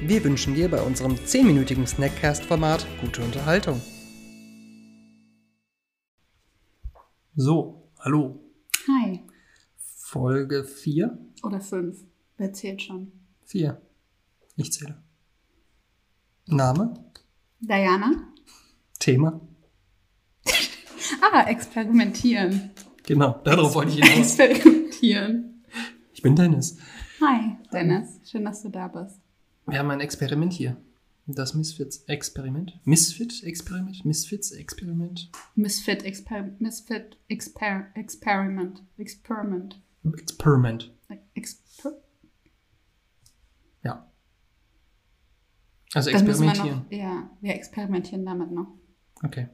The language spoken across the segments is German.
Wir wünschen dir bei unserem 10-minütigen Snackcast-Format gute Unterhaltung. So, hallo. Hi. Folge 4? Oder 5. Wer zählt schon? 4. Ich zähle. Name? Diana? Thema? Ah, experimentieren. Genau, darauf wollte ich hinaus. Experimentieren. Ich bin Dennis. Hi, Dennis. Schön, dass du da bist. Wir haben ein Experiment hier. Das Misfits-Experiment. Misfit-Experiment? Misfits-Experiment? Misfit, Exper Misfit Exper Experiment. Experiment. Experiment. Exper Ja. Also das wir experimentieren. noch. Ja, wir experimentieren damit noch. Okay.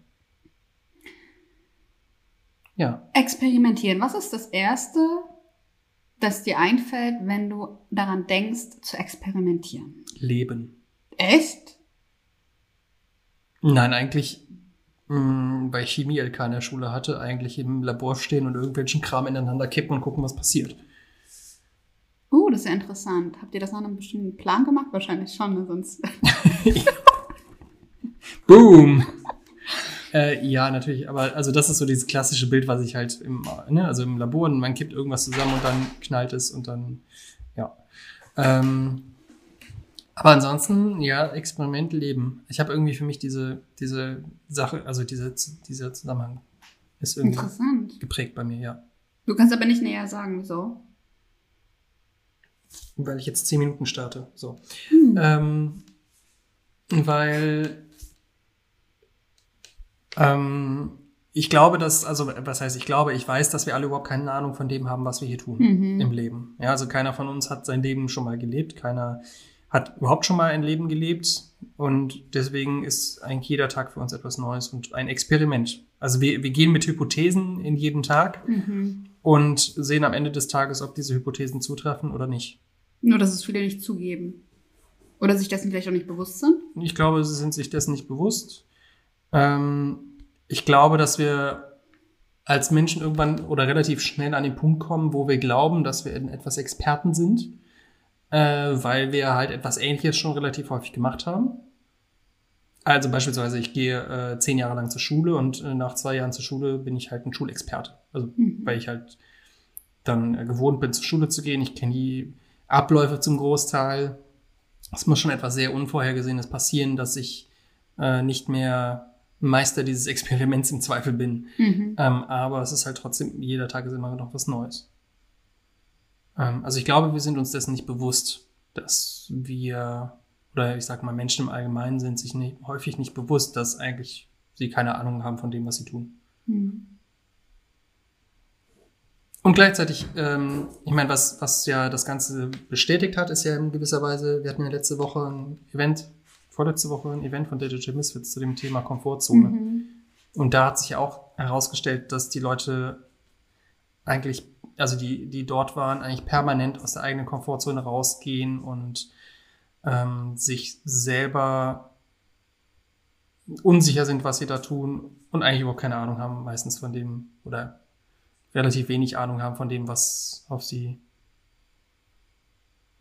Ja. Experimentieren. Was ist das Erste, das dir einfällt, wenn du daran denkst, zu experimentieren? Leben. Echt? Nein, eigentlich, mh, weil ich Chemie-LK in der Schule hatte, eigentlich im Labor stehen und irgendwelchen Kram ineinander kippen und gucken, was passiert. Uh, das ist ja interessant. Habt ihr das nach einem bestimmten Plan gemacht? Wahrscheinlich schon, ne? sonst. Boom! Äh, ja, natürlich, aber also das ist so dieses klassische Bild, was ich halt im, ne, also im Labor, und man kippt irgendwas zusammen und dann knallt es und dann, ja. Ähm, aber ansonsten, ja, Experiment leben. Ich habe irgendwie für mich diese, diese Sache, also diese, dieser Zusammenhang ist irgendwie Interessant. geprägt bei mir, ja. Du kannst aber nicht näher sagen, wieso. Weil ich jetzt zehn Minuten starte. So. Hm. Ähm, weil ähm, ich glaube, dass, also was heißt, ich glaube, ich weiß, dass wir alle überhaupt keine Ahnung von dem haben, was wir hier tun Mhm. im Leben. Ja, also keiner von uns hat sein Leben schon mal gelebt, keiner hat überhaupt schon mal ein Leben gelebt und deswegen ist eigentlich jeder Tag für uns etwas Neues und ein Experiment. Also wir, wir gehen mit Hypothesen in jeden Tag Mhm. und sehen am Ende des Tages, ob diese Hypothesen zutreffen oder nicht. Nur, dass es viele nicht zugeben. Oder sich dessen vielleicht auch nicht bewusst sind. Ich glaube, sie sind sich dessen nicht bewusst. Ähm, ich glaube, dass wir als Menschen irgendwann oder relativ schnell an den Punkt kommen, wo wir glauben, dass wir in etwas Experten sind, äh, weil wir halt etwas Ähnliches schon relativ häufig gemacht haben. Also beispielsweise, ich gehe äh, zehn Jahre lang zur Schule und äh, nach zwei Jahren zur Schule bin ich halt ein Schulexperte. Also Mhm. weil ich halt dann äh, gewohnt bin, zur Schule zu gehen. Ich kenne die Abläufe zum Großteil. Es muss schon etwas sehr Unvorhergesehenes passieren, dass ich äh, nicht mehr Meister dieses Experiments im Zweifel bin. Mhm. Ähm, aber es ist halt trotzdem, jeder Tag ist immer noch was Neues. Ähm, also ich glaube, wir sind uns dessen nicht bewusst, dass wir, oder ich sag mal, Menschen im Allgemeinen sind sich nicht, häufig nicht bewusst, dass eigentlich sie keine Ahnung haben von dem, was sie tun. Mhm. Und gleichzeitig, ähm, ich meine, was, was ja das Ganze bestätigt hat, ist ja in gewisser Weise, wir hatten ja letzte Woche ein Event, vorletzte Woche ein Event von Digital Misfits zu dem Thema Komfortzone. Mhm. Und da hat sich auch herausgestellt, dass die Leute eigentlich, also die, die dort waren, eigentlich permanent aus der eigenen Komfortzone rausgehen und ähm, sich selber unsicher sind, was sie da tun und eigentlich überhaupt keine Ahnung haben, meistens von dem oder relativ wenig Ahnung haben von dem, was auf sie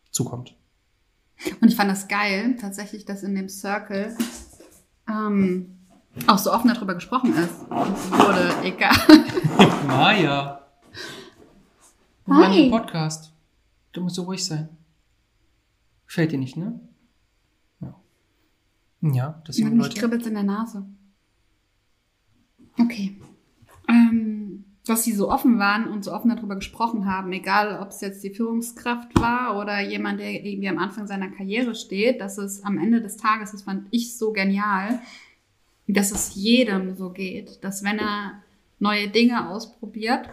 zukommt. Und ich fand das geil, tatsächlich, dass in dem Circle ähm, auch so offen darüber gesprochen ist. Wurde egal. Maja. Hi. Podcast. Du musst so ruhig sein. Gefällt dir nicht, ne? Ja. Ja, deswegen Mich Leute. kribbelt in der Nase. Okay. Ähm, dass sie so offen waren und so offen darüber gesprochen haben, egal ob es jetzt die Führungskraft war oder jemand, der irgendwie am Anfang seiner Karriere steht, dass es am Ende des Tages, das fand ich so genial, dass es jedem so geht, dass wenn er neue Dinge ausprobiert,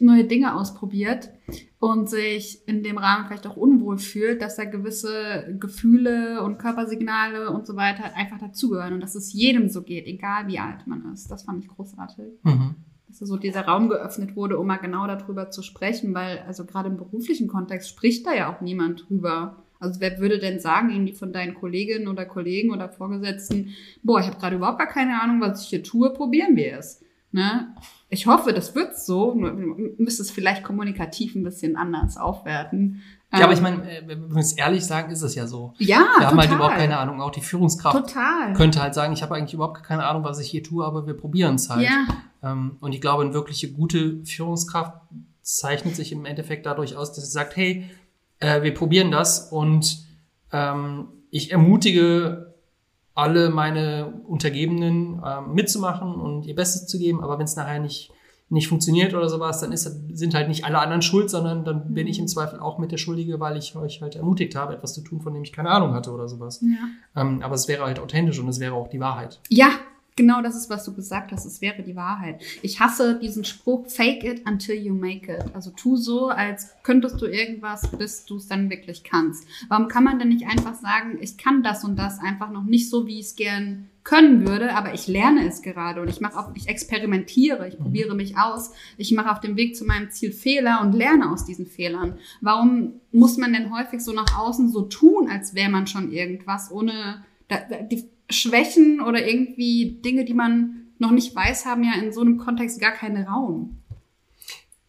neue Dinge ausprobiert und sich in dem Rahmen vielleicht auch unwohl fühlt, dass da gewisse Gefühle und Körpersignale und so weiter einfach dazugehören und dass es jedem so geht, egal wie alt man ist. Das fand ich großartig. Mhm. Dass so dieser Raum geöffnet wurde, um mal genau darüber zu sprechen, weil also gerade im beruflichen Kontext spricht da ja auch niemand drüber. Also wer würde denn sagen, irgendwie von deinen Kolleginnen oder Kollegen oder Vorgesetzten, boah, ich habe gerade überhaupt gar keine Ahnung, was ich hier tue, probieren wir es. Ne? Ich hoffe, das wird so. Müsste es vielleicht kommunikativ ein bisschen anders aufwerten. Ja, aber ich ähm, meine, äh, wenn wir es ehrlich sagen, ist es ja so. Ja, Wir total. haben halt überhaupt keine Ahnung. Auch die Führungskraft total. könnte halt sagen, ich habe eigentlich überhaupt keine Ahnung, was ich hier tue, aber wir probieren es halt. Ja. Ähm, und ich glaube, eine wirkliche gute Führungskraft zeichnet sich im Endeffekt dadurch aus, dass sie sagt, hey, äh, wir probieren das und ähm, ich ermutige alle meine Untergebenen ähm, mitzumachen und ihr Bestes zu geben, aber wenn es nachher nicht nicht funktioniert oder sowas, dann ist, sind halt nicht alle anderen schuld, sondern dann bin ich im Zweifel auch mit der Schuldige, weil ich euch halt ermutigt habe, etwas zu tun, von dem ich keine Ahnung hatte oder sowas. Ja. Ähm, aber es wäre halt authentisch und es wäre auch die Wahrheit. Ja, Genau das ist, was du gesagt hast. Es wäre die Wahrheit. Ich hasse diesen Spruch, fake it until you make it. Also tu so, als könntest du irgendwas, bis du es dann wirklich kannst. Warum kann man denn nicht einfach sagen, ich kann das und das einfach noch nicht so, wie ich es gern können würde, aber ich lerne es gerade und ich mache auch, ich experimentiere, ich probiere mich aus, ich mache auf dem Weg zu meinem Ziel Fehler und lerne aus diesen Fehlern. Warum muss man denn häufig so nach außen so tun, als wäre man schon irgendwas, ohne die Schwächen oder irgendwie Dinge, die man noch nicht weiß, haben ja in so einem Kontext gar keinen Raum.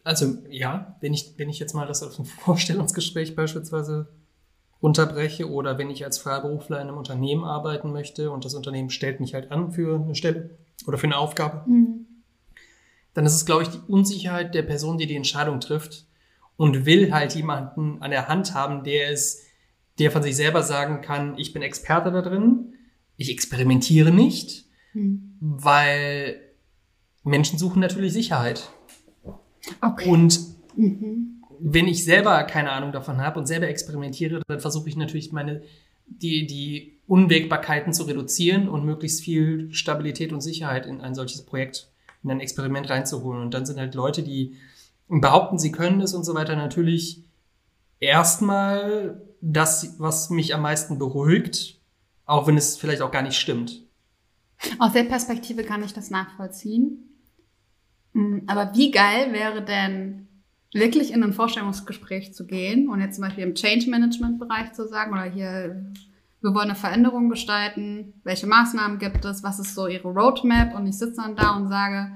Also ja, wenn ich, wenn ich jetzt mal das auf ein Vorstellungsgespräch beispielsweise unterbreche oder wenn ich als Freiberufler in einem Unternehmen arbeiten möchte und das Unternehmen stellt mich halt an für eine Stelle oder für eine Aufgabe, mhm. dann ist es, glaube ich, die Unsicherheit der Person, die die Entscheidung trifft und will halt jemanden an der Hand haben, der es, der von sich selber sagen kann, ich bin Experte da drin, ich experimentiere nicht, mhm. weil Menschen suchen natürlich Sicherheit. Okay. Und mhm. wenn ich selber keine Ahnung davon habe und selber experimentiere, dann versuche ich natürlich meine die, die Unwägbarkeiten zu reduzieren und möglichst viel Stabilität und Sicherheit in ein solches Projekt, in ein Experiment reinzuholen. Und dann sind halt Leute, die behaupten, sie können es und so weiter, natürlich erstmal das, was mich am meisten beruhigt, auch wenn es vielleicht auch gar nicht stimmt. Aus der Perspektive kann ich das nachvollziehen. Mm, aber wie geil wäre denn wirklich in ein Vorstellungsgespräch zu gehen und jetzt zum Beispiel im Change Management Bereich zu sagen oder hier, wir wollen eine Veränderung gestalten, welche Maßnahmen gibt es, was ist so ihre Roadmap und ich sitze dann da und sage,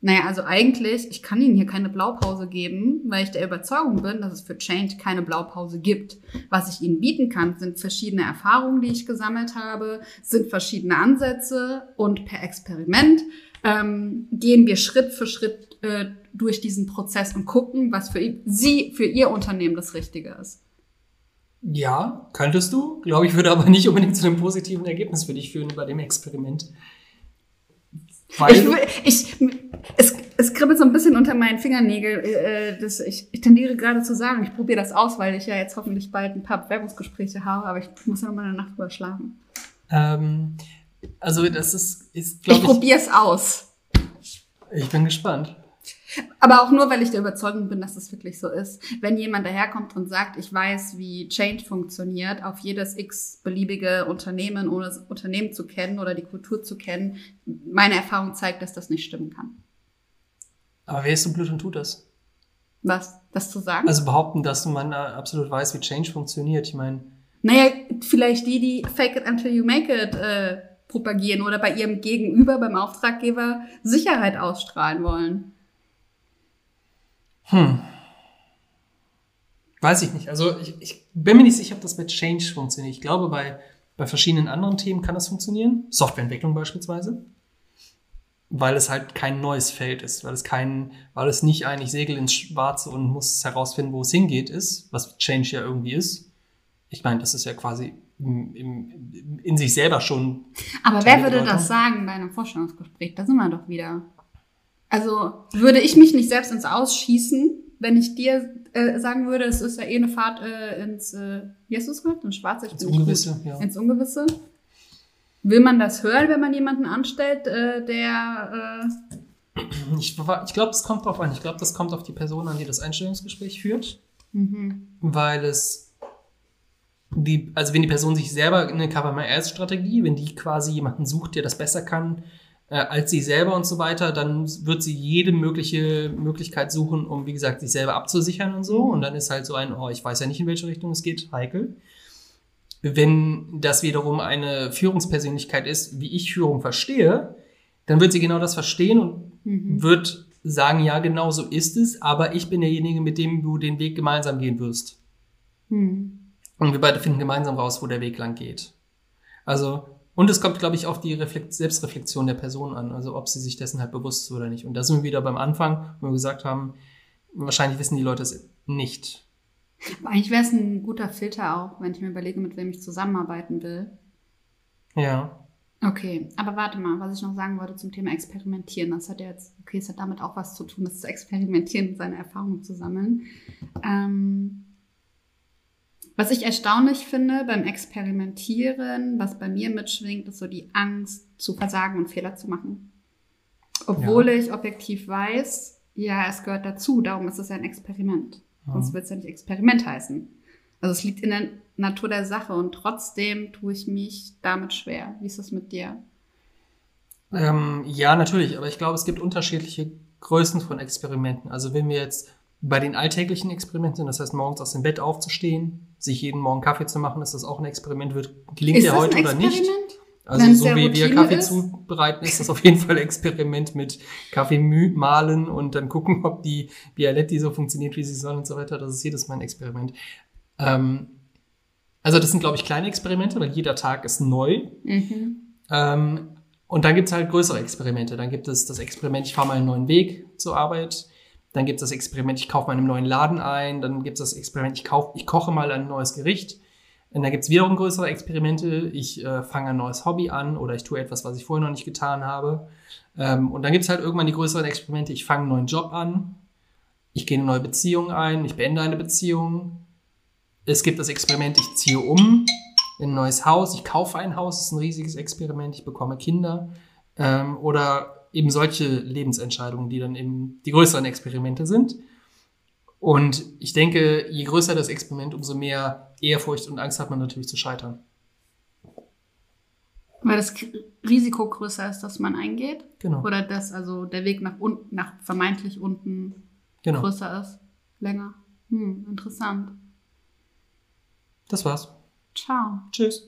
naja, also eigentlich, ich kann Ihnen hier keine Blaupause geben, weil ich der Überzeugung bin, dass es für Change keine Blaupause gibt. Was ich Ihnen bieten kann, sind verschiedene Erfahrungen, die ich gesammelt habe, sind verschiedene Ansätze und per Experiment ähm, gehen wir Schritt für Schritt äh, durch diesen Prozess und gucken, was für Sie, für Ihr Unternehmen das Richtige ist. Ja, könntest du. Glaube ich, würde aber nicht unbedingt zu einem positiven Ergebnis für dich führen bei dem Experiment. Weil ich, ich, es, es kribbelt so ein bisschen unter meinen Fingernägeln. Äh, das, ich, ich tendiere gerade zu sagen, ich probiere das aus, weil ich ja jetzt hoffentlich bald ein paar Bewerbungsgespräche habe, aber ich muss ja noch mal eine Nacht drüber schlafen. Ähm, also das ist, ist glaube ich. Ich probiere es aus. Ich bin gespannt. Aber auch nur, weil ich der Überzeugung bin, dass das wirklich so ist. Wenn jemand daherkommt und sagt, ich weiß, wie Change funktioniert, auf jedes x-beliebige Unternehmen, ohne das Unternehmen zu kennen oder die Kultur zu kennen, meine Erfahrung zeigt, dass das nicht stimmen kann. Aber wer ist so blöd und tut das? Was? Das zu sagen? Also behaupten, dass man absolut weiß, wie Change funktioniert. Ich meine. Naja, vielleicht die, die fake it until you make it äh, propagieren oder bei ihrem Gegenüber, beim Auftraggeber Sicherheit ausstrahlen wollen. Hm. Weiß ich nicht. Also ich, ich bin mir nicht sicher, ob das mit Change funktioniert. Ich glaube, bei, bei verschiedenen anderen Themen kann das funktionieren. Softwareentwicklung beispielsweise. Weil es halt kein neues Feld ist, weil es kein, weil es nicht eigentlich Segel ins Schwarze und muss herausfinden, wo es hingeht ist, was Change ja irgendwie ist. Ich meine, das ist ja quasi im, im, in sich selber schon. Aber wer würde das sagen bei einem Vorstellungsgespräch? Da sind wir doch wieder. Also würde ich mich nicht selbst ins Ausschießen, wenn ich dir äh, sagen würde, es ist ja eh eine Fahrt äh, ins, äh, gehört? Ins Schwarze? Ins Ungewisse, ja. Ins Ungewisse. Will man das hören, wenn man jemanden anstellt, äh, der Ich, ich glaube, es kommt drauf an. Ich glaube, das kommt auf die Person an, die das Einstellungsgespräch führt. Mhm. Weil es die, also wenn die Person sich selber eine Cover My Ass Strategie, wenn die quasi jemanden sucht, der das besser kann äh, als sie selber und so weiter, dann wird sie jede mögliche Möglichkeit suchen, um wie gesagt sich selber abzusichern und so. Und dann ist halt so ein, oh, ich weiß ja nicht, in welche Richtung es geht, heikel. Wenn das wiederum eine Führungspersönlichkeit ist, wie ich Führung verstehe, dann wird sie genau das verstehen und Mhm. wird sagen, ja, genau so ist es, aber ich bin derjenige, mit dem du den Weg gemeinsam gehen wirst. Mhm. Und wir beide finden gemeinsam raus, wo der Weg lang geht. Also, und es kommt, glaube ich, auf die Reflekt Selbstreflexion der Person an, also ob sie sich dessen halt bewusst ist oder nicht. Und da sind wir wieder beim Anfang, wo wir gesagt haben, wahrscheinlich wissen die Leute es nicht. Aber eigentlich wäre es ein guter Filter auch, wenn ich mir überlege, mit wem ich zusammenarbeiten will. Ja. Okay, aber warte mal, was ich noch sagen wollte zum Thema Experimentieren. Das hat ja jetzt, okay, es hat damit auch was zu tun, das zu experimentieren und seine Erfahrungen zu sammeln. Ähm, was ich erstaunlich finde beim Experimentieren, was bei mir mitschwingt, ist so die Angst zu versagen und Fehler zu machen. Obwohl Ja. ich objektiv weiß, ja, es gehört dazu, darum ist es ja ein Experiment. Sonst wird es ja nicht Experiment heißen. Also es liegt in der Natur der Sache und trotzdem tue ich mich damit schwer. Wie ist das mit dir? Ähm, ja, natürlich, aber ich glaube, es gibt unterschiedliche Größen von Experimenten. Also wenn wir jetzt bei den alltäglichen Experimenten, das heißt morgens aus dem Bett aufzustehen, sich jeden Morgen Kaffee zu machen, ist das auch ein Experiment, wird, gelingt dir heute oder nicht? Also Wenn's so wie wir Kaffee ist? zubereiten, ist das auf jeden Fall ein Experiment mit Kaffee mahlen und dann gucken, ob die Bialetti so funktioniert, wie sie soll und so weiter. Das ist jedes Mal ein Experiment. Ähm, also das sind, glaube ich, kleine Experimente, weil jeder Tag ist neu. Mhm. Ähm, und dann gibt's halt größere Experimente. Dann gibt es das Experiment, ich fahre mal einen neuen Weg zur Arbeit. Dann gibt es das Experiment, ich kaufe einem neuen Laden ein. Dann gibt es das Experiment, ich, kauf, ich koche mal ein neues Gericht. Und dann gibt's wiederum größere Experimente. Ich äh, fange ein neues Hobby an oder ich tue etwas, was ich vorher noch nicht getan habe. Ähm, und dann gibt's halt irgendwann die größeren Experimente. Ich fange einen neuen Job an. Ich gehe in eine neue Beziehung ein. Ich beende eine Beziehung. Es gibt das Experiment, ich ziehe um in ein neues Haus. Ich kaufe ein Haus. Das ist ein riesiges Experiment. Ich bekomme Kinder. Ähm, oder eben solche Lebensentscheidungen, die dann eben die größeren Experimente sind. Und ich denke, je größer das Experiment, umso mehr Ehrfurcht und Angst hat man natürlich zu scheitern. Weil das Risiko größer ist, dass man eingeht. Genau. Oder dass also der Weg nach unten, nach vermeintlich unten Genau. größer ist. Länger. Hm, interessant. Das war's. Ciao. Tschüss.